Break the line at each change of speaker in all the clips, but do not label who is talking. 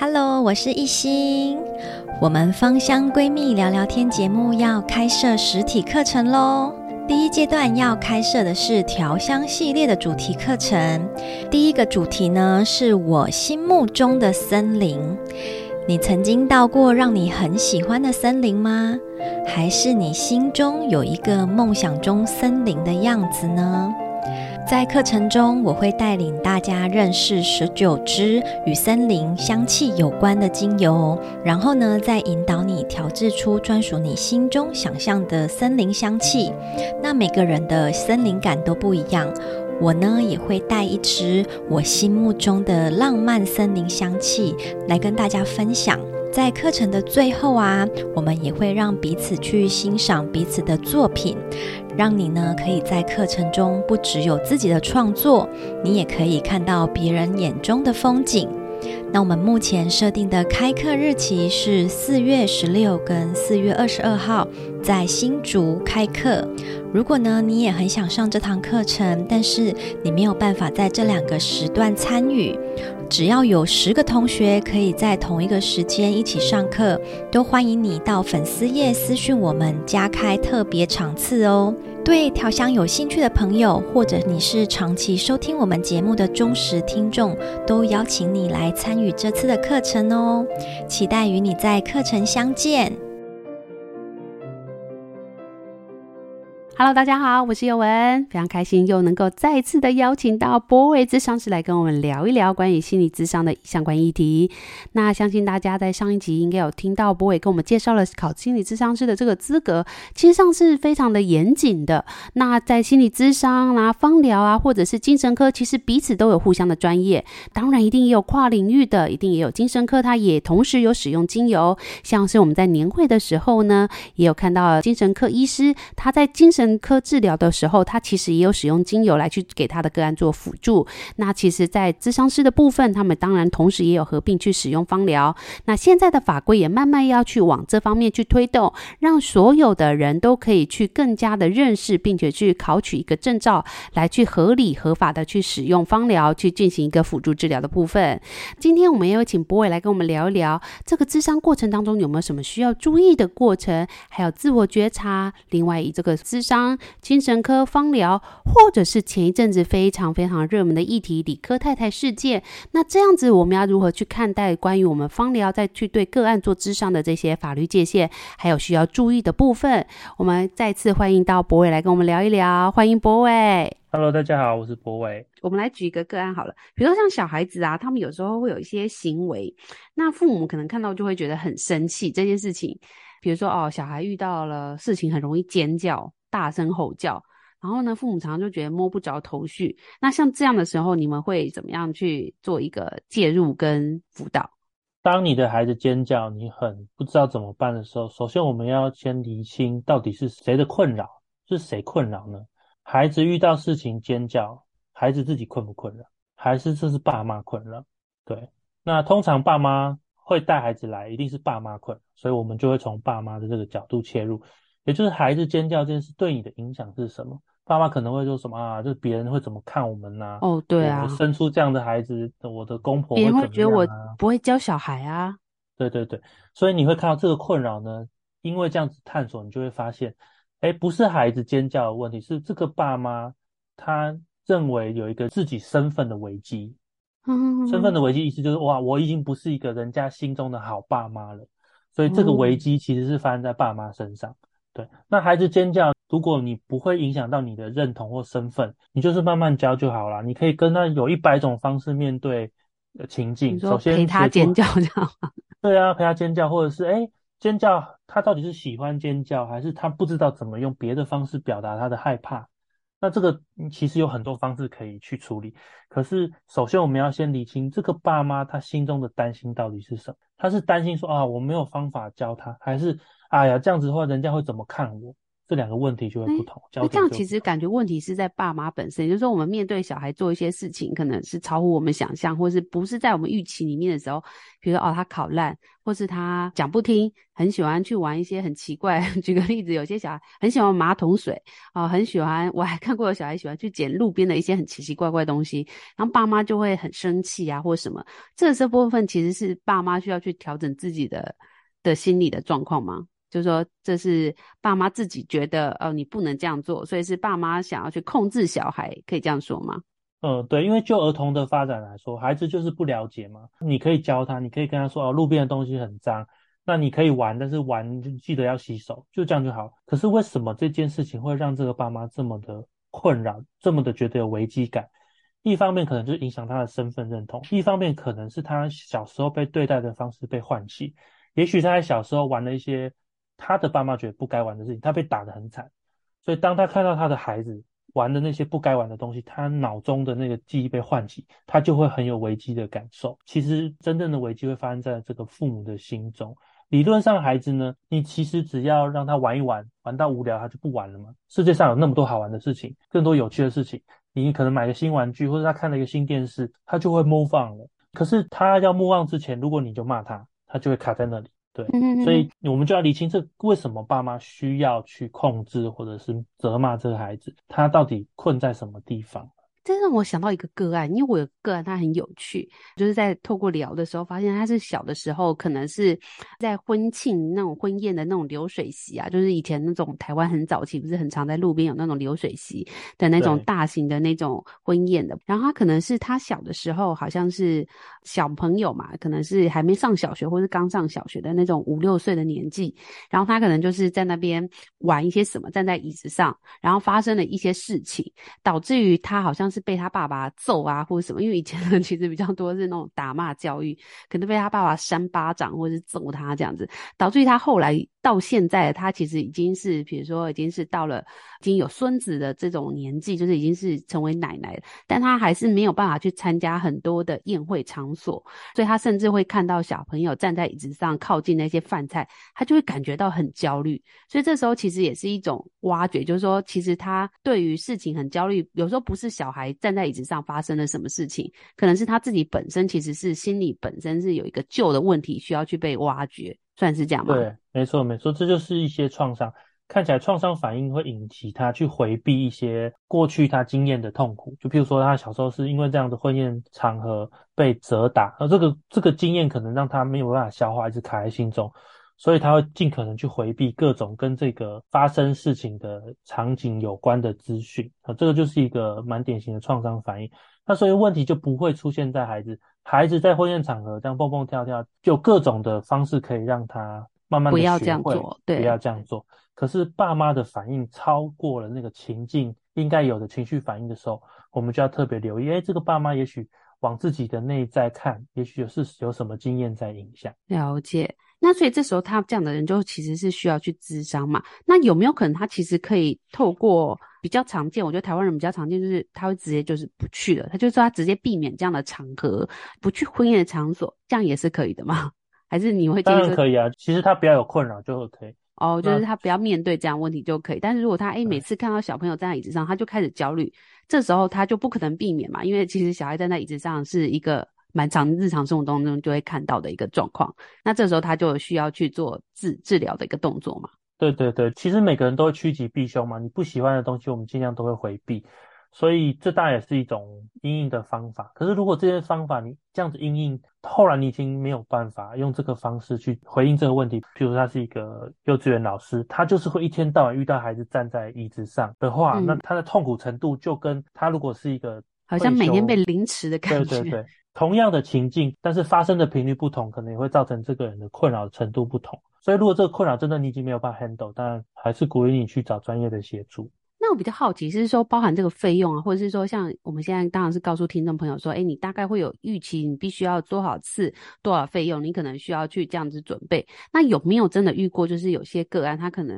Hello，我是一心。我们芳香闺蜜聊聊天节目要开设实体课程喽。第一阶段要开设的是调香系列的主题课程。第一个主题呢，是我心目中的森林。你曾经到过让你很喜欢的森林吗？还是你心中有一个梦想中森林的样子呢？在课程中，我会带领大家认识十九支与森林香气有关的精油，然后呢，再引导你调制出专属你心中想象的森林香气。那每个人的森林感都不一样。我呢也会带一支我心目中的浪漫森林香气来跟大家分享。在课程的最后啊，我们也会让彼此去欣赏彼此的作品，让你呢可以在课程中不只有自己的创作，你也可以看到别人眼中的风景。那我们目前设定的开课日期是四月十六跟四月二十二号，在新竹开课。如果呢，你也很想上这堂课程，但是你没有办法在这两个时段参与，只要有十个同学可以在同一个时间一起上课，都欢迎你到粉丝页私讯我们加开特别场次哦。对调香有兴趣的朋友，或者你是长期收听我们节目的忠实听众，都邀请你来参与这次的课程哦。期待与你在课程相见。
Hello，大家好，我是尤文，非常开心又能够再次的邀请到博伟咨商师来跟我们聊一聊关于心理咨商的相关议题。那相信大家在上一集应该有听到博伟跟我们介绍了考心理咨商师的这个资格，其实上是非常的严谨的。那在心理咨商啦、芳疗啊，或者是精神科，其实彼此都有互相的专业。当然，一定也有跨领域的，一定也有精神科，它也同时有使用精油。像是我们在年会的时候呢，也有看到精神科医师他在精神科治疗的时候，他其实也有使用精油来去给他的个案做辅助。那其实，在咨商师的部分，他们当然同时也有合并去使用芳疗。那现在的法规也慢慢要去往这方面去推动，让所有的人都可以去更加的认识，并且去考取一个证照，来去合理合法的去使用芳疗，去进行一个辅助治疗的部分。今天我们也有请博伟来跟我们聊一聊，这个咨商过程当中有没有什么需要注意的过程，还有自我觉察。另外，以这个咨商。精神科方疗，或者是前一阵子非常非常热门的议题——理科太太事件。那这样子，我们要如何去看待关于我们方疗再去对个案做智商的这些法律界限，还有需要注意的部分？我们再次欢迎到博伟来跟我们聊一聊。欢迎博伟。
Hello，大家好，我是博伟。
我们来举一个个案好了，比如说像小孩子啊，他们有时候会有一些行为，那父母可能看到就会觉得很生气。这件事情，比如说哦，小孩遇到了事情很容易尖叫。大声吼叫，然后呢，父母常常就觉得摸不着头绪。那像这样的时候，你们会怎么样去做一个介入跟辅导？
当你的孩子尖叫，你很不知道怎么办的时候，首先我们要先厘清到底是谁的困扰，是谁困扰呢？孩子遇到事情尖叫，孩子自己困不困扰，还是这是爸妈困扰？对，那通常爸妈会带孩子来，一定是爸妈困，所以我们就会从爸妈的这个角度切入。也就是孩子尖叫这件事对你的影响是什么？爸妈可能会说什么啊？就是别人会怎么看我们呢、啊？
哦，对啊，
我生出这样的孩子，我的公婆会怎别人会觉得我
不会教小孩啊。
对对对，所以你会看到这个困扰呢，因为这样子探索，你就会发现，哎，不是孩子尖叫的问题，是这个爸妈他认为有一个自己身份的危机。嗯，身份的危机意思就是哇，我已经不是一个人家心中的好爸妈了，所以这个危机其实是发生在爸妈身上。对，那孩子尖叫，如果你不会影响到你的认同或身份，你就是慢慢教就好了。你可以跟他有一百种方式面对情境，首先陪
他尖叫，这样？
对啊，陪他尖叫，或者是诶尖叫，他到底是喜欢尖叫，还是他不知道怎么用别的方式表达他的害怕？那这个其实有很多方式可以去处理。可是首先我们要先理清这个爸妈他心中的担心到底是什么？他是担心说啊，我没有方法教他，还是哎呀这样子的话人家会怎么看我？这两个问题就会不同。那、欸、
这样其实感觉问题是在爸妈本身，也就是说我们面对小孩做一些事情，可能是超乎我们想象，或是不是在我们预期里面的时候，比如说哦他考烂，或是他讲不听，很喜欢去玩一些很奇怪。举个例子，有些小孩很喜欢马桶水啊、哦，很喜欢，我还看过有小孩喜欢去捡路边的一些很奇奇怪怪的东西，然后爸妈就会很生气啊，或什么。这这部分其实是爸妈需要去调整自己的的心理的状况吗？就是说，这是爸妈自己觉得，哦，你不能这样做，所以是爸妈想要去控制小孩，可以这样说吗？
嗯，对，因为就儿童的发展来说，孩子就是不了解嘛。你可以教他，你可以跟他说，哦，路边的东西很脏，那你可以玩，但是玩就记得要洗手，就这样就好。可是为什么这件事情会让这个爸妈这么的困扰，这么的觉得有危机感？一方面可能就影响他的身份认同，一方面可能是他小时候被对待的方式被唤起，也许他在小时候玩了一些。他的爸妈觉得不该玩的事情，他被打得很惨，所以当他看到他的孩子玩的那些不该玩的东西，他脑中的那个记忆被唤起，他就会很有危机的感受。其实真正的危机会发生在这个父母的心中。理论上，孩子呢，你其实只要让他玩一玩，玩到无聊他就不玩了嘛。世界上有那么多好玩的事情，更多有趣的事情，你可能买个新玩具，或者他看了一个新电视，他就会 move on 了。可是他要 move on 之前，如果你就骂他，他就会卡在那里。对，所以我们就要理清这为什么爸妈需要去控制或者是责骂这个孩子，他到底困在什么地方？
这让我想到一个个案，因为我有个案，他很有趣，就是在透过聊的时候，发现他是小的时候，可能是在婚庆那种婚宴的那种流水席啊，就是以前那种台湾很早期不是很常在路边有那种流水席的那种大型的那种婚宴的。然后他可能是他小的时候，好像是小朋友嘛，可能是还没上小学或是刚上小学的那种五六岁的年纪，然后他可能就是在那边玩一些什么，站在椅子上，然后发生了一些事情，导致于他好像是。被他爸爸揍啊，或者什么，因为以前人其实比较多是那种打骂教育，可能被他爸爸扇巴掌或者是揍他这样子，导致于他后来。到现在，他其实已经是，比如说，已经是到了已经有孙子的这种年纪，就是已经是成为奶奶了。但他还是没有办法去参加很多的宴会场所，所以他甚至会看到小朋友站在椅子上靠近那些饭菜，他就会感觉到很焦虑。所以这时候其实也是一种挖掘，就是说，其实他对于事情很焦虑。有时候不是小孩站在椅子上发生了什么事情，可能是他自己本身其实是心理本身是有一个旧的问题需要去被挖掘。算是这样吗？
对，没错没错，这就是一些创伤。看起来创伤反应会引起他去回避一些过去他经验的痛苦，就譬如说他小时候是因为这样的婚宴场合被责打，而这个这个经验可能让他没有办法消化，一直卡在心中，所以他会尽可能去回避各种跟这个发生事情的场景有关的资讯。啊，这个就是一个蛮典型的创伤反应。那所以问题就不会出现在孩子。孩子在婚宴场合这样蹦蹦跳跳，就各种的方式可以让他慢慢的不要这样做，对，不要这样做。可是爸妈的反应超过了那个情境应该有的情绪反应的时候，我们就要特别留意。哎，这个爸妈也许往自己的内在看，也许是有什么经验在影响。
了解。那所以这时候他这样的人就其实是需要去咨商嘛？那有没有可能他其实可以透过比较常见？我觉得台湾人比较常见就是他会直接就是不去了，他就说他直接避免这样的场合，不去婚宴的场所，这样也是可以的吗？还是你会建议？当
然可以啊，其实他不要有困扰就 OK。
哦，就是他不要面对这样问题就可以。但是如果他诶每次看到小朋友站在椅子上，他就开始焦虑，这时候他就不可能避免嘛，因为其实小孩站在椅子上是一个。蛮常日常生活当中就会看到的一个状况，那这时候他就需要去做治治疗的一个动作嘛？
对对对，其实每个人都会趋吉避凶嘛，你不喜欢的东西，我们尽量都会回避，所以这当然也是一种阴应的方法。可是如果这些方法你这样子阴应，后来你已经没有办法用这个方式去回应这个问题，譬如他是一个幼稚园老师，他就是会一天到晚遇到孩子站在椅子上的话，嗯、那他的痛苦程度就跟他如果是一个
好像每天被凌迟的感觉。
对对对。同样的情境，但是发生的频率不同，可能也会造成这个人的困扰程度不同。所以，如果这个困扰真的你已经没有办法 handle，当然还是鼓励你去找专业的协助。
那我比较好奇，是说包含这个费用啊，或者是说像我们现在当然是告诉听众朋友说，哎，你大概会有预期，你必须要多少次、多少费用，你可能需要去这样子准备。那有没有真的遇过，就是有些个案他可能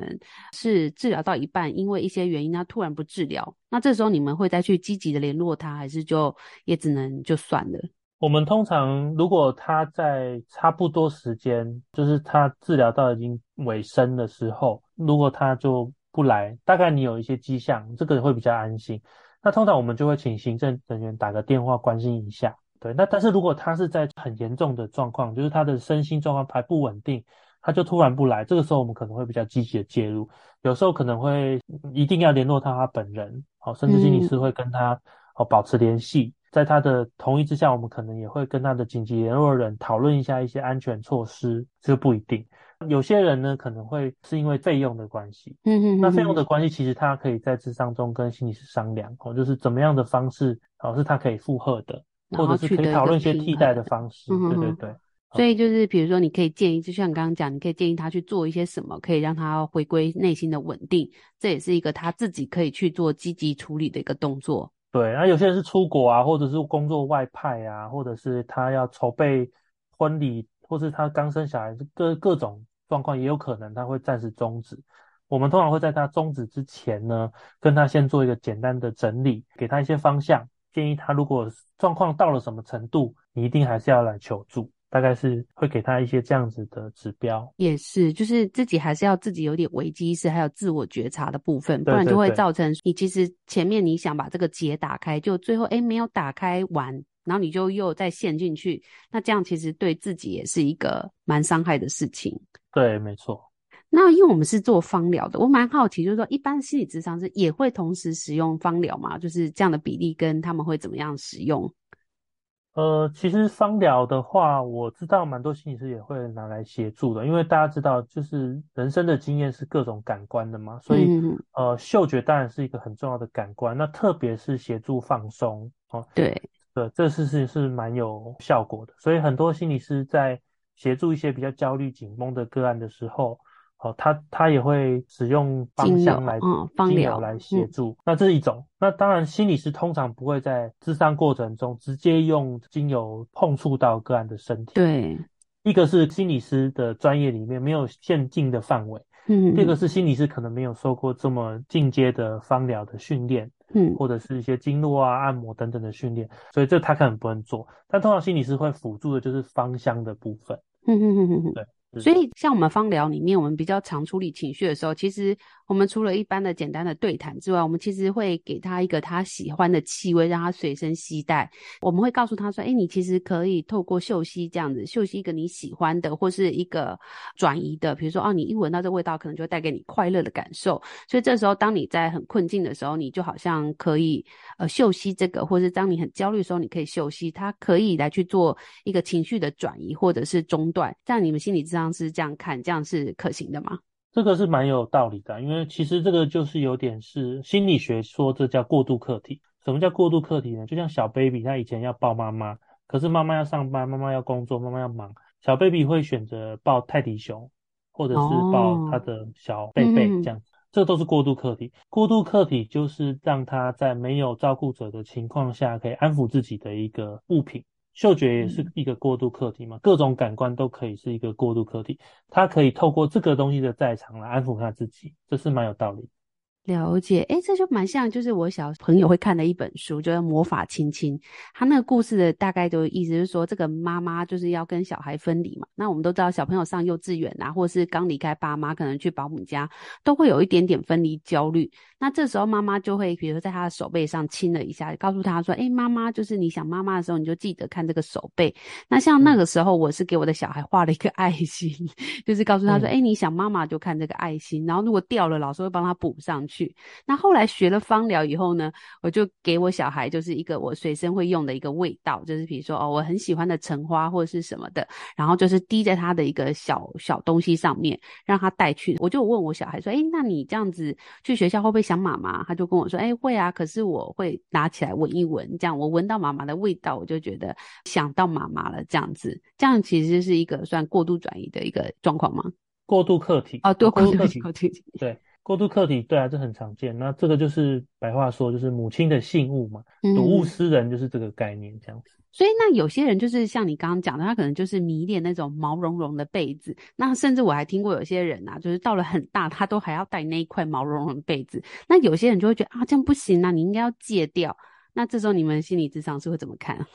是治疗到一半，因为一些原因他突然不治疗，那这时候你们会再去积极的联络他，还是就也只能就算了？
我们通常如果他在差不多时间，就是他治疗到已经尾声的时候，如果他就不来，大概你有一些迹象，这个会比较安心。那通常我们就会请行政人员打个电话关心一下。对，那但是如果他是在很严重的状况，就是他的身心状况还不稳定，他就突然不来，这个时候我们可能会比较积极的介入。有时候可能会一定要联络到他本人，好，甚至心理师会跟他哦保持联系。在他的同意之下，我们可能也会跟他的紧急联络人讨论一下一些安全措施，这不一定。有些人呢，可能会是因为费用的关系，嗯哼嗯哼，那费用的关系，其实他可以在智商中跟心理师商量，哦，就是怎么样的方式，哦，是他可以负荷的，或者是可以讨论一些替代的方式，对对对。
所以就是比如说，你可以建议，就像你刚刚讲，你可以建议他去做一些什么，可以让他回归内心的稳定，这也是一个他自己可以去做积极处理的一个动作。
对，那有些人是出国啊，或者是工作外派啊，或者是他要筹备婚礼，或是他刚生小孩，各各种状况也有可能他会暂时终止。我们通常会在他终止之前呢，跟他先做一个简单的整理，给他一些方向，建议他如果状况到了什么程度，你一定还是要来求助。大概是会给他一些这样子的指标，
也是，就是自己还是要自己有点危机意识，还有自我觉察的部分，不然就会造成你其实前面你想把这个结打开，就最后哎没有打开完，然后你就又再陷进去，那这样其实对自己也是一个蛮伤害的事情。
对，没错。
那因为我们是做芳疗的，我蛮好奇，就是说一般心理咨商师也会同时使用芳疗吗？就是这样的比例跟他们会怎么样使用？
呃，其实芳疗的话，我知道蛮多心理师也会拿来协助的，因为大家知道，就是人生的经验是各种感官的嘛，所以呃，嗅觉当然是一个很重要的感官，那特别是协助放松哦，
对，
对，这事情是蛮有效果的，所以很多心理师在协助一些比较焦虑紧绷的个案的时候。哦，他他也会使用芳香来精油来协助，那这是一种。那当然，心理师通常不会在咨商过程中直接用精油碰触到个案的身体。
对，
一个是心理师的专业里面没有限定的范围，嗯，第二个是心理师可能没有受过这么进阶的芳疗的训练，嗯，或者是一些经络啊、按摩等等的训练，所以这他可能不能做。但通常心理师会辅助的就是芳香的部分，嗯嗯嗯嗯，对。
所以，像我们芳疗里面，我们比较常处理情绪的时候，其实我们除了一般的简单的对谈之外，我们其实会给他一个他喜欢的气味，让他随身携带。我们会告诉他说：“哎，你其实可以透过嗅吸这样子，嗅吸一个你喜欢的，或是一个转移的，比如说哦，你一闻到这味道，可能就带给你快乐的感受。所以这时候，当你在很困境的时候，你就好像可以呃嗅吸这个，或是当你很焦虑的时候，你可以嗅吸，它可以来去做一个情绪的转移或者是中断。这样你们心理咨商师这样看，这样是可行的吗？
这个是蛮有道理的，因为其实这个就是有点是心理学说这叫过渡客体。什么叫过渡客体呢？就像小 baby，他以前要抱妈妈，可是妈妈要上班，妈妈要工作，妈妈要忙，小 baby 会选择抱泰迪熊，或者是抱他的小贝贝这样子。哦，这都是过渡客体。过渡客体就是让他在没有照顾者的情况下，可以安抚自己的一个物品。嗅觉也是一个过渡课题嘛，各种感官都可以是一个过渡课题，他可以透过这个东西的在场来安抚他自己，这是蛮有道理。
了解，哎，这就蛮像，就是我小朋友会看的一本书，就是《魔法亲亲》。他那个故事的大概就意思是说，这个妈妈就是要跟小孩分离嘛。那我们都知道，小朋友上幼稚园啊，或是刚离开爸妈，可能去保姆家，都会有一点点分离焦虑。那这时候妈妈就会，比如说在他的手背上亲了一下，告诉他说：“哎，妈妈，就是你想妈妈的时候，你就记得看这个手背。”那像那个时候，我是给我的小孩画了一个爱心，就是告诉他说：“诶，你想妈妈就看这个爱心。”然后如果掉了，老师会帮他补上去。去，那后来学了芳疗以后呢，我就给我小孩就是一个我随身会用的一个味道，就是比如说哦，我很喜欢的橙花或者是什么的，然后就是滴在他的一个小小东西上面，让他带去。我就问我小孩说：“哎，那你这样子去学校会不会想妈妈？”他就跟我说：“哎，会啊，可是我会拿起来闻一闻，这样我闻到妈妈的味道，我就觉得想到妈妈了。这样子，这样其实是一个算过度转移的一个状况吗？”
过度客体
哦，对，过度客体，
对。过度客体，对啊，这很常见。那这个就是白话说，就是母亲的信物嘛，睹物思人，就是这个概念，这样子。
嗯。所以，那有些人就是像你刚刚讲的，他可能就是迷恋那种毛茸茸的被子。那甚至我还听过有些人啊，就是到了很大，他都还要带那一块毛茸茸的被子。那有些人就会觉得啊，这样不行啊，你应该要戒掉。那这时候你们心理咨商是会怎么看？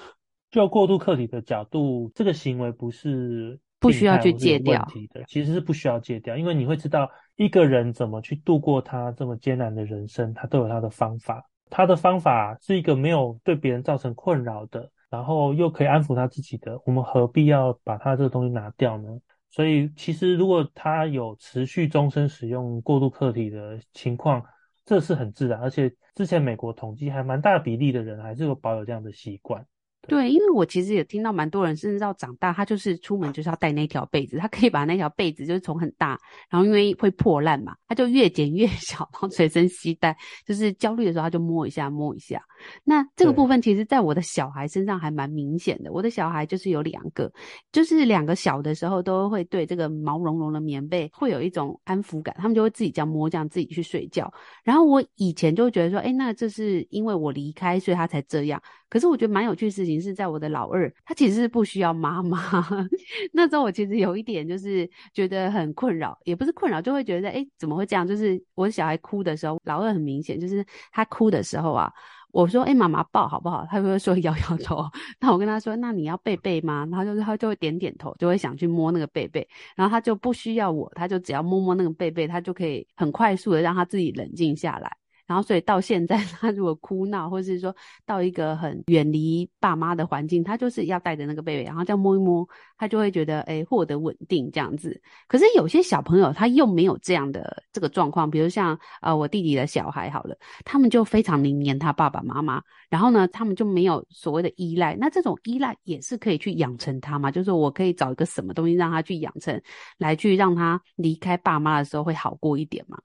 就过度客体的角度，这个行为不是
不需要去戒掉
的，其实是不需要戒掉，因为你会知道一个人怎么去度过他这么艰难的人生，他都有他的方法。他的方法是一个没有对别人造成困扰的，然后又可以安抚他自己的。我们何必要把他这个东西拿掉呢？所以，其实如果他有持续终身使用过度客体的情况，这是很自然。而且之前美国统计还蛮大比例的人还是有保有这样的习惯。
对，因为我其实也听到蛮多人，甚至到长大，他就是出门就是要带那条被子，他可以把那条被子就是从很大，然后因为会破烂嘛，他就越剪越 小，然后随身携带，就是焦虑的时候他就摸一下摸一下。那这个部分其实在我的小孩身上还蛮明显的，我的小孩就是有两个，就是两个小的时候都会对这个毛茸茸的棉被会有一种安抚感，他们就会自己这样摸，这样自己去睡觉。然后我以前就会觉得说，哎，那这是因为我离开，所以他才这样。可是我觉得蛮有趣的事情是在我的老二，他其实是不需要妈妈。那时候我其实有一点就是觉得很困扰，也不是困扰，就会觉得哎，怎么会这样？就是我小孩哭的时候，老二很明显就是他哭的时候啊，我说哎，妈妈抱好不好？他就会说摇摇头。那我跟他说，那你要贝贝吗？然后就是他就会点点头，就会想去摸那个贝贝。然后他就不需要我，他就只要摸摸那个贝贝，他就可以很快速的让他自己冷静下来。然后，所以到现在，他如果哭闹，或是说到一个很远离爸妈的环境，他就是要带着那个贝贝，然后这样摸一摸，他就会觉得诶获得稳定这样子。可是有些小朋友他又没有这样的这个状况，比如像呃我弟弟的小孩好了，他们就非常黏他爸爸妈妈，然后呢，他们就没有所谓的依赖。那这种依赖也是可以去养成他嘛？就是我可以找一个什么东西让他去养成，来去让他离开爸妈的时候会好过一点嘛？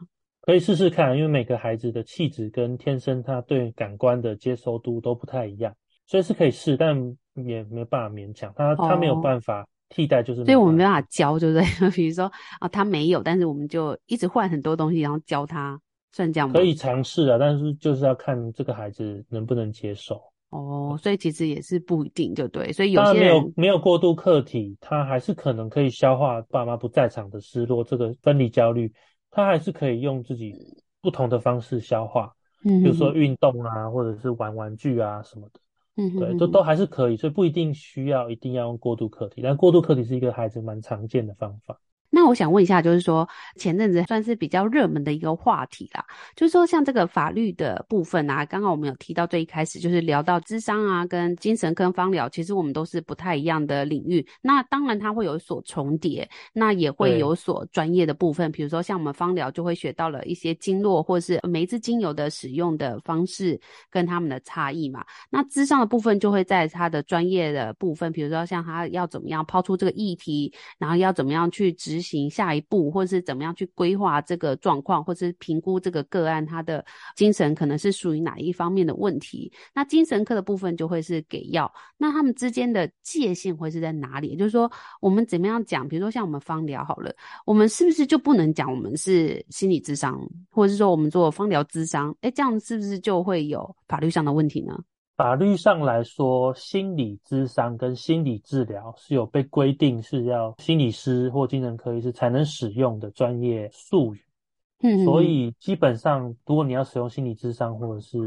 可以试试看，因为每个孩子的气质跟天生他对感官的接收度都不太一样，所以是可以试，但也没有办法勉强他，他没有办法替代，就是、哦、
所以我们没办法教，对不对？比如说啊，他没有，但是我们就一直换很多东西，然后教他，算这样吗？
可以尝试啊，但是就是要看这个孩子能不能接受。
哦，所以其实也是不一定，就对。所以有些人
没有没有过度客体，他还是可能可以消化爸妈不在场的失落，这个分离焦虑。他还是可以用自己不同的方式消化，嗯，比如说运动啊，或者是玩玩具啊什么的，嗯，对，都都还是可以，所以不一定需要一定要用过度课题，但过度课题是一个孩子蛮常见的方法。
那我想问一下，就是说前阵子算是比较热门的一个话题啦，就是说像这个法律的部分啊，刚刚我们有提到最一开始就是聊到智商啊，跟精神跟芳疗，其实我们都是不太一样的领域。那当然它会有所重叠，那也会有所专业的部分，比如说像我们芳疗就会学到了一些经络或是每一支精油的使用的方式跟他们的差异嘛。那智商的部分就会在它的专业的部分，比如说像他要怎么样抛出这个议题，然后要怎么样去执。行下一步，或者是怎么样去规划这个状况，或者是评估这个个案，他的精神可能是属于哪一方面的问题。那精神科的部分就会是给药，那他们之间的界限会是在哪里？也就是说，我们怎么样讲？比如说像我们方疗好了，我们是不是就不能讲我们是心理智商，或者是说我们做方疗咨商？诶，这样是不是就会有法律上的问题呢？
法律上来说，心理咨商跟心理治疗是有被规定是要心理师或精神科医师才能使用的专业术语。嗯，所以基本上，如果你要使用心理咨商或者是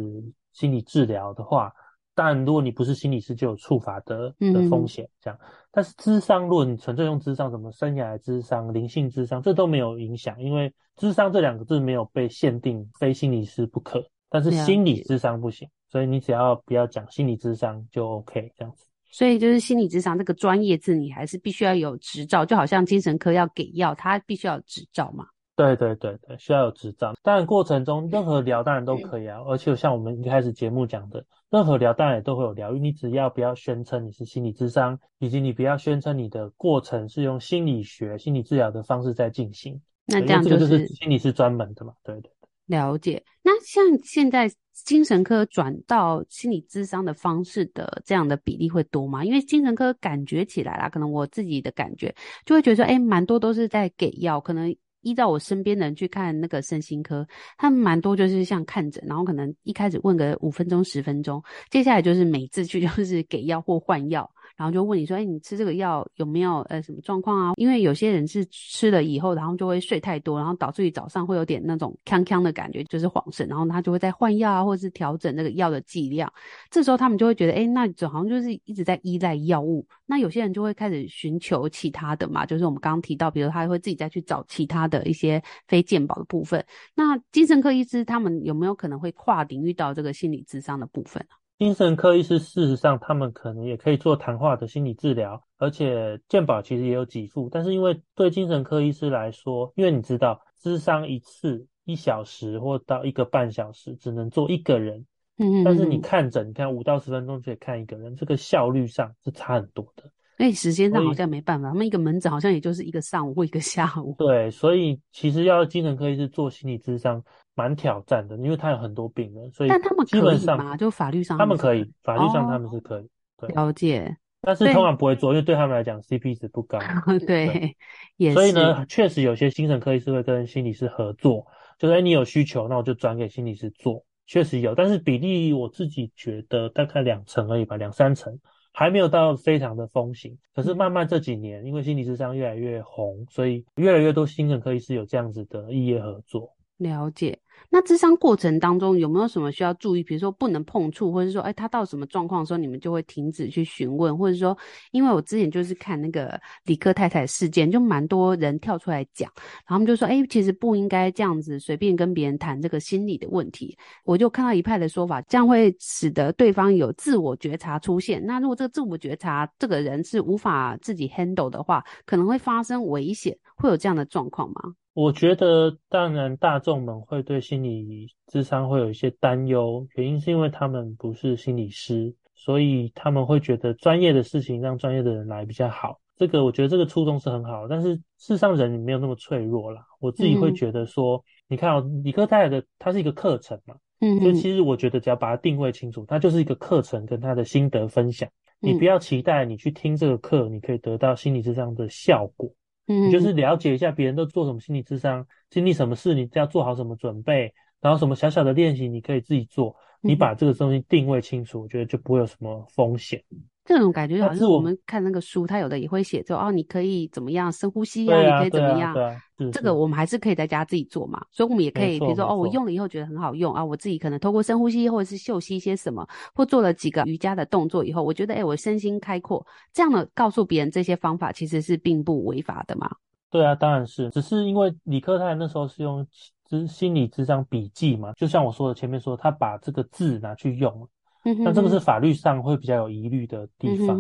心理治疗的话，但如果你不是心理师，就有处罚的的风险。这样，但是智商，如果你纯粹用智商，什么生涯智商、灵性智商，这都没有影响，因为智商这两个字没有被限定非心理师不可。但是心理智商不行，所以你只要不要讲心理智商就 OK 这样子。
所以就是心理智商这个专业字，你还是必须要有执照，就好像精神科要给药，他必须要有执照嘛。
对对对对，需要有执照。当然过程中任何疗当然都可以啊，而且像我们一开始节目讲的，任何疗当然也都会有疗愈，你只要不要宣称你是心理智商，以及你不要宣称你的过程是用心理学、心理治疗的方式在进行。
那这样就是
心理是专门的嘛？对对。
了解，那像现在精神科转到心理咨商的方式的这样的比例会多吗？因为精神科感觉起来啦，可能我自己的感觉就会觉得说，哎，蛮多都是在给药，可能依照我身边的人去看那个身心科，他们蛮多就是像看诊，然后可能一开始问个五分钟十分钟，接下来就是每次去 就是给药或换药。然后就问你说，哎，你吃这个药有没有呃什么状况啊？因为有些人是吃了以后，然后就会睡太多，然后导致于早上会有点那种呛呛的感觉，就是恍神，然后他就会再换药啊，或者是调整那个药的剂量。这时候他们就会觉得，哎，那好像就是一直在依赖药物。那有些人就会开始寻求其他的嘛，就是我们刚刚提到，比如他会自己再去找其他的一些非健保的部分。那精神科医师他们有没有可能会跨领域到这个心理智商的部分？
精神科医师事实上，他们可能也可以做谈话的心理治疗，而且健保其实也有给付。但是因为对精神科医师来说，因为你知道，咨商一次一小时或到一个半小时，只能做一个人。嗯，但是你看诊，你看五到十分钟就可以看一个人，这个效率上是差很多的。
哎，时间上好像没办法，他们一个门诊好像也就是一个上午或一个下午。
对，所以其实要精神科医师做心理咨商蛮挑战的，因为他有很多病人，所以
但他们基本上就法律上
他们可以，法律上他们是可以。
哦、了解，
但是通常不会做，因为对他们来讲 CP 值不高。
对，对也是。
所以呢，确实有些精神科医师会跟心理师合作，就是哎，你有需求，那我就转给心理师做。确实有，但是比例我自己觉得大概两成而已吧，两三成。还没有到非常的风行，可是慢慢这几年，因为心理咨商越来越红，所以越来越多精神科医师有这样子的异业合作。
了解。那咨商过程当中有没有什么需要注意？比如说不能碰触，或者说，哎，他到什么状况的时候，你们就会停止去询问，或者说，因为我之前就是看那个李克太太事件，就蛮多人跳出来讲，然后他们就说，哎，其实不应该这样子随便跟别人谈这个心理的问题。我就看到一派的说法，这样会使得对方有自我觉察出现。那如果这个自我觉察这个人是无法自己 handle 的话，可能会发生危险，会有这样的状况吗？
我觉得，当然，大众们会对心理智商会有一些担忧，原因是因为他们不是心理师，所以他们会觉得专业的事情让专业的人来比较好。这个我觉得这个初衷是很好，但是事实上人没有那么脆弱啦。我自己会觉得说，嗯、你看哦，理科太太的它是一个课程嘛，嗯，所以其实我觉得只要把它定位清楚，它就是一个课程跟他的心得分享。你不要期待你去听这个课，你可以得到心理智商的效果。嗯，你就是了解一下别人都做什么心理智商，经历什么事，你要做好什么准备，然后什么小小的练习你可以自己做，你把这个东西定位清楚，我觉得就不会有什么风险。
这种感觉就好像我们看那个书，它有的也会写说哦，你可以怎么样深呼吸呀、啊，啊、你可以怎么样？这个我们还是可以在家自己做嘛。所以我们也可以，比如说哦，我用了以后觉得很好用啊，我自己可能透过深呼吸或者是嗅吸一些什么，或做了几个瑜伽的动作以后，我觉得哎，我身心开阔。这样的告诉别人这些方法其实是并不违法的嘛。
对啊，当然是，只是因为理科太那时候是用咨心理智商笔记嘛，就像我说的前面说，他把这个字拿去用。那这个是法律上会比较有疑虑的地方。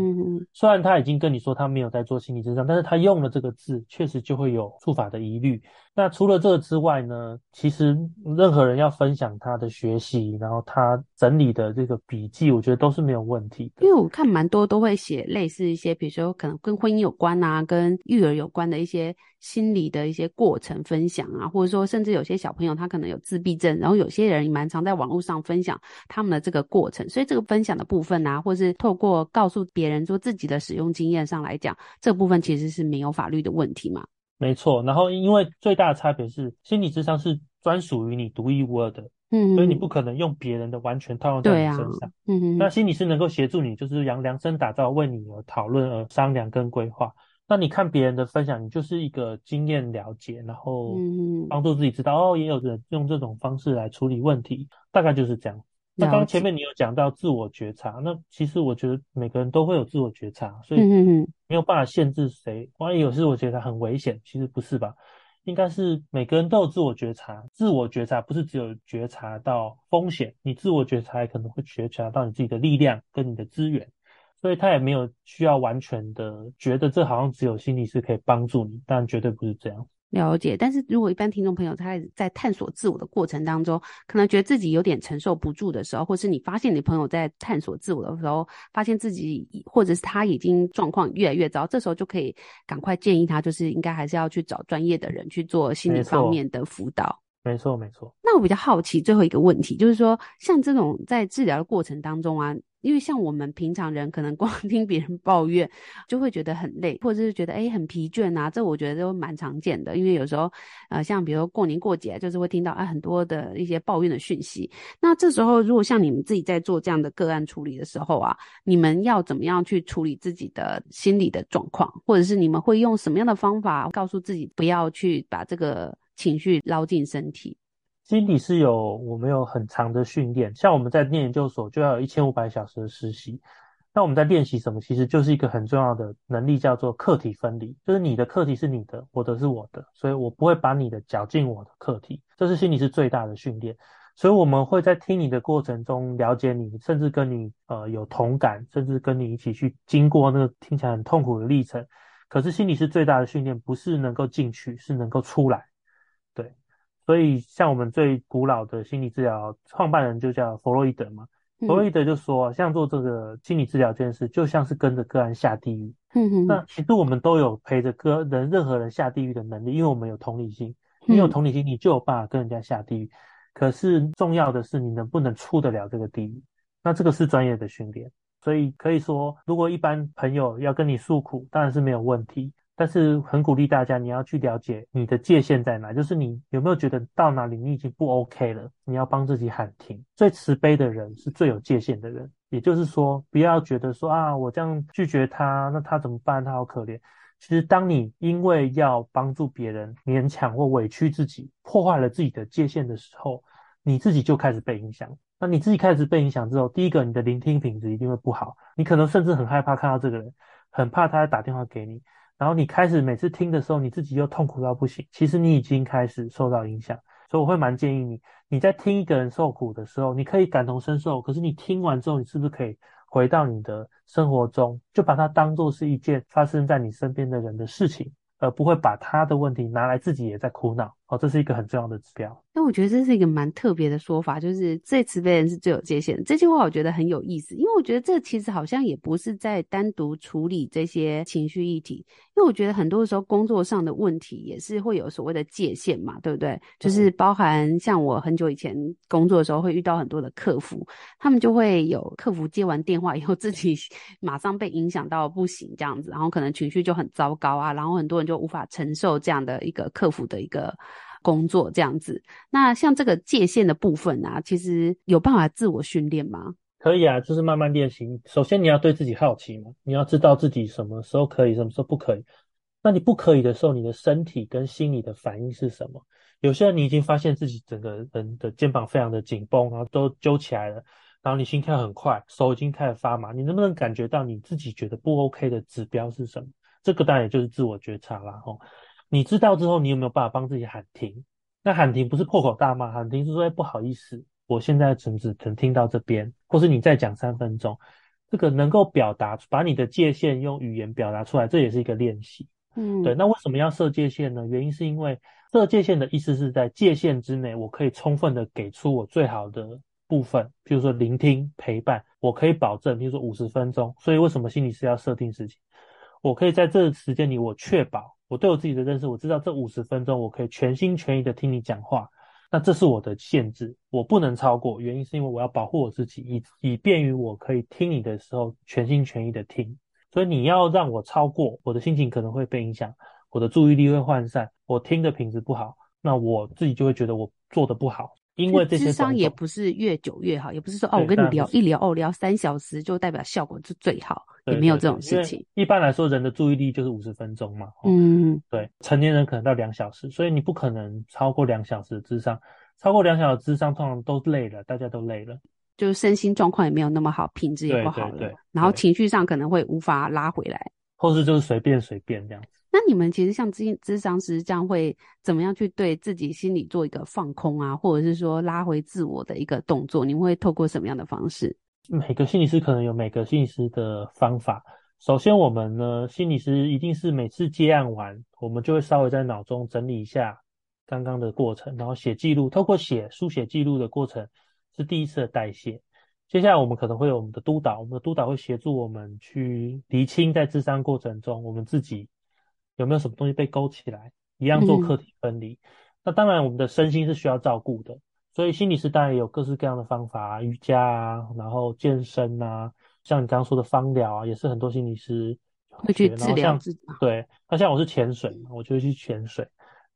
虽然他已经跟你说他没有在做心理智商，但是他用了这个字，确实就会有触法的疑虑。那除了这个之外呢，其实任何人要分享他的学习，然后他整理的这个笔记，我觉得都是没有问题的。
因为我看蛮多都会写类似一些，比如说可能跟婚姻有关啊，跟育儿有关的一些心理的一些过程分享啊，或者说甚至有些小朋友他可能有自闭症，然后有些人蛮常在网络上分享他们的这个过程。所以这个分享的部分啊，或是透过告诉别人说自己的使用经验上来讲，这部分其实是没有法律的问题嘛。
没错。然后因为最大的差别是，心理智商是专属于你独一无二的，嗯，所以你不可能用别人的完全套用在你身上。嗯哼。那心理师能够协助你，就是量量身打造，为你而讨论而商量跟规划。那你看别人的分享，你就是一个经验了解，然后帮助自己知道，哦，也有人用这种方式来处理问题，大概就是这样。那刚刚前面你有讲到自我觉察，那其实我觉得每个人都会有自我觉察，所以没有办法限制谁。万一有自我觉察很危险，其实不是吧？应该是每个人都有自我觉察。自我觉察不是只有觉察到风险，你自我觉察也可能会觉察到你自己的力量跟你的资源，所以他也没有需要完全的觉得这好像只有心理师可以帮助你，但绝对不是这样。
了解，但是如果一般听众朋友他在探索自我的过程当中，可能觉得自己有点承受不住的时候，或是你发现你朋友在探索自我的时候，发现自己或者是他已经状况越来越糟，这时候就可以赶快建议他，就是应该还是要去找专业的人去做心理方面的辅导。
没错，没错。
那我比较好奇，最后一个问题就是说，像这种在治疗的过程当中啊。因为像我们平常人，可能光 听别人抱怨就会觉得很累，或者是觉得诶很疲倦啊，这我觉得都蛮常见的。因为有时候，呃，像比如说过年过节，就是会听到啊很多的一些抱怨的讯息。那这时候，如果像你们自己在做这样的个案处理的时候啊，你们要怎么样去处理自己的心理的状况，或者是你们会用什么样的方法告诉自己不要去把这个情绪捞进身体？
心理是有我们有很长的训练，像我们在念研究所就要有一千五百小时的实习。那我们在练习什么？其实就是一个很重要的能力，叫做课题分离。就是你的课题是你的，我的是我的，所以我不会把你的搅进我的课题。这是心理是最大的训练。所以我们会在听你的过程中了解你，甚至跟你呃有同感，甚至跟你一起去经过那个听起来很痛苦的历程。可是心理是最大的训练不是能够进去，是能够出来。所以，像我们最古老的心理治疗创办人就叫弗洛伊德嘛。弗洛伊德就说，像做这个心理治疗这件事，就像是跟着个案下地狱。嗯哼。那其实我们都有陪着个人、任何人下地狱的能力，因为我们有同理心。你有同理心，你就有办法跟人家下地狱。可是重要的是，你能不能出得了这个地狱？那这个是专业的训练。所以可以说，如果一般朋友要跟你诉苦，当然是没有问题。但是很鼓励大家，你要去了解你的界限在哪，就是你有没有觉得到哪里你已经不 OK 了，你要帮自己喊停。最慈悲的人是最有界限的人，也就是说，不要觉得说啊，我这样拒绝他，那他怎么办？他好可怜。其实，当你因为要帮助别人，勉强或委屈自己，破坏了自己的界限的时候，你自己就开始被影响。那你自己开始被影响之后，第一个，你的聆听品质一定会不好，你可能甚至很害怕看到这个人，很怕他打电话给你。然后你开始每次听的时候，你自己又痛苦到不行。其实你已经开始受到影响，所以我会蛮建议你，你在听一个人受苦的时候，你可以感同身受。可是你听完之后，你是不是可以回到你的生活中，就把它当做是一件发生在你身边的人的事情，而不会把他的问题拿来自己也在苦恼。哦，这是一个很重要的指标。
那我觉得这是一个蛮特别的说法，就是最慈悲的人是最有界限的。这句话我觉得很有意思，因为我觉得这其实好像也不是在单独处理这些情绪议题，因为我觉得很多的时候工作上的问题也是会有所谓的界限嘛，对不对？就是包含像我很久以前工作的时候会遇到很多的客服，他们就会有客服接完电话以后自己 马上被影响到不行这样子，然后可能情绪就很糟糕啊，然后很多人就无法承受这样的一个客服的一个。工作这样子，那像这个界限的部分啊，其实有办法自我训练吗？
可以啊，就是慢慢练习。首先你要对自己好奇嘛，你要知道自己什么时候可以，什么时候不可以。那你不可以的时候，你的身体跟心理的反应是什么？有些人你已经发现自己整个人的肩膀非常的紧绷，然后都揪起来了，然后你心跳很快，手已经开始发麻，你能不能感觉到你自己觉得不 OK 的指标是什么？这个当然也就是自我觉察啦，吼。你知道之后，你有没有办法帮自己喊停？那喊停不是破口大骂，喊停是说，哎，不好意思，我现在只只能听到这边，或是你再讲三分钟。这个能够表达，把你的界限用语言表达出来，这也是一个练习。嗯，对。那为什么要设界限呢？原因是因为设界限的意思是在界限之内，我可以充分的给出我最好的部分，比如说聆听、陪伴，我可以保证，比如说五十分钟。所以为什么心理师要设定时间？我可以在这个时间里，我确保我对我自己的认识，我知道这五十分钟我可以全心全意的听你讲话。那这是我的限制，我不能超过。原因是因为我要保护我自己，以以便于我可以听你的时候全心全意的听。所以你要让我超过，我的心情可能会被影响，我的注意力会涣散，我听的品质不好，那我自己就会觉得我做的不好。因为这些咨
商也不是越久越好，也不是说哦，我跟你聊一聊哦，聊三小时就代表效果是最好，也没有这种事情。
一般来说，人的注意力就是五十分钟嘛。嗯，对，成年人可能到两小时，所以你不可能超过两小时的智商。超过两小时智商，通常都累了，大家都累了，
就是身心状况也没有那么好，品质也不好了，对对对，然后情绪上可能会无法拉回来，
或是就是随便随便这样子。
那你们其实像咨咨商师这样会怎么样去对自己心里做一个放空啊，或者是说拉回自我的一个动作？你们会透过什么样的方式？
每个心理师可能有每个心理师的方法。首先，我们呢，心理师一定是每次接案完，我们就会稍微在脑中整理一下刚刚的过程，然后写记录。透过写书写记录的过程是第一次的代谢。接下来我们可能会有我们的督导，我们的督导会协助我们去厘清在智商过程中我们自己。有没有什么东西被勾起来？一样做课题分离。嗯、那当然，我们的身心是需要照顾的，所以心理师当然也有各式各样的方法啊，瑜伽啊，然后健身啊，像你刚刚说的芳疗啊，也是很多心理师
会去治疗自己。
对，那像我是潜水，我就会去潜水，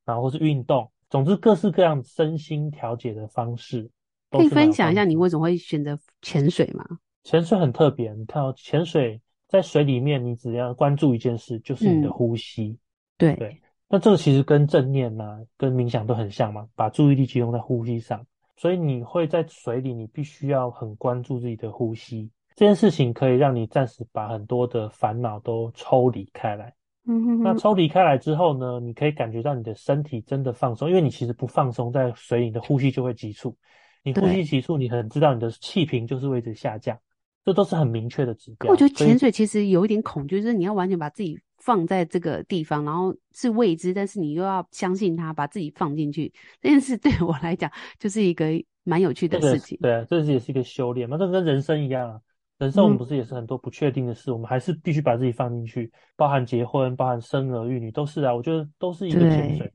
然后是运动，总之各式各样身心调节的方式。
可以分享一下你为什么会选择潜水吗？
潜水很特别，你看哦，潜水在水里面，你只要关注一件事，就是你的呼吸。嗯、
对
对。那这个其实跟正念呐、啊，跟冥想都很像嘛，把注意力集中在呼吸上。所以你会在水里，你必须要很关注自己的呼吸。这件事情可以让你暂时把很多的烦恼都抽离开来。
嗯哼哼。
那抽离开来之后呢，你可以感觉到你的身体真的放松，因为你其实不放松，在水里你的呼吸就会急促。你呼吸急促，你很知道你的气瓶就是会一直下降，这都是很明确的指标。
我觉得潜水其实有一点恐惧，就是你要完全把自己。放在这个地方，然后是未知，但是你又要相信它，把自己放进去，这件事对我来讲就是一个蛮有趣的事情。
对啊，这是也是一个修炼嘛，这跟人生一样啊。人生我们不是也是很多不确定的事，嗯、我们还是必须把自己放进去，包含结婚，包含生儿育女，都是啊。我觉得都是一个潜水，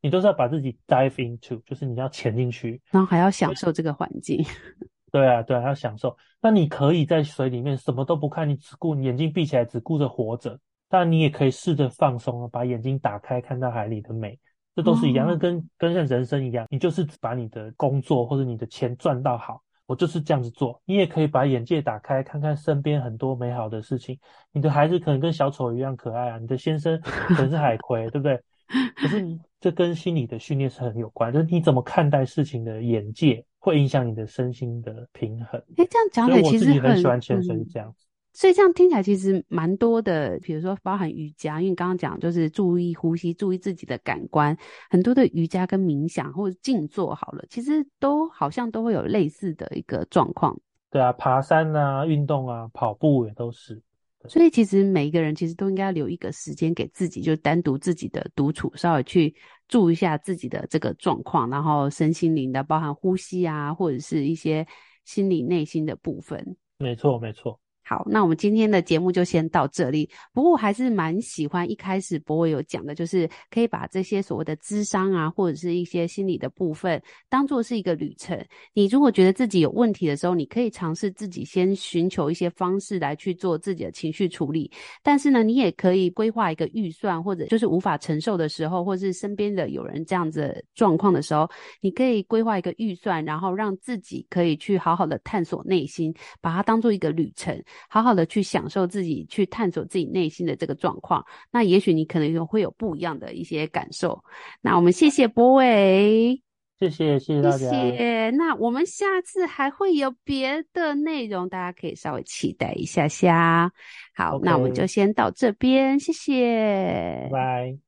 你都是要把自己 dive into，就是你要潜进去，
然后还要享受这个环境。
对啊，对啊，要享受。那你可以在水里面什么都不看，你只顾你眼睛闭起来，只顾着活着。当然，你也可以试着放松了，把眼睛打开，看到海里的美，这都是一样的，跟跟像人生一样，你就是把你的工作或者你的钱赚到好，我就是这样子做。你也可以把眼界打开，看看身边很多美好的事情。你的孩子可能跟小丑一样可爱啊，你的先生可能是海葵，对不对？可是你这跟心理的训练是很有关，就是你怎么看待事情的眼界，会影响你的身心的平衡。
哎，这样讲起来其实很，我自己
很喜欢潜水，是这样子。
所以这样听起来其实蛮多的，比如说包含瑜伽，因为刚刚讲就是注意呼吸，注意自己的感官，很多的瑜伽跟冥想或者静坐好了，其实都好像都会有类似的一个状况。
对啊，爬山啊，运动啊，跑步也都是。
所以其实每一个人其实都应该留一个时间给自己，就单独自己的独处，稍微去注意一下自己的这个状况，然后身心灵的，包含呼吸啊，或者是一些心理内心的部分。
没错，没错。
好，那我们今天的节目就先到这里。不过我还是蛮喜欢一开始柏纬有讲的，就是可以把这些所谓的智商啊，或者是一些心理的部分，当做是一个旅程。你如果觉得自己有问题的时候，你可以尝试自己先寻求一些方式来去做自己的情绪处理。但是呢，你也可以规划一个预算，或者就是无法承受的时候，或者是身边的有人这样子状况的时候，你可以规划一个预算，然后让自己可以去好好的探索内心，把它当做一个旅程。好好的去享受自己，去探索自己内心的这个状况，那也许你可能会有不一样的一些感受。那我们谢谢柏纬，
谢谢谢谢大家。
谢谢。那我们下次还会有别的内容，大家可以稍微期待一下下。好，Okay. 那我们就先到这边，谢谢，
拜拜。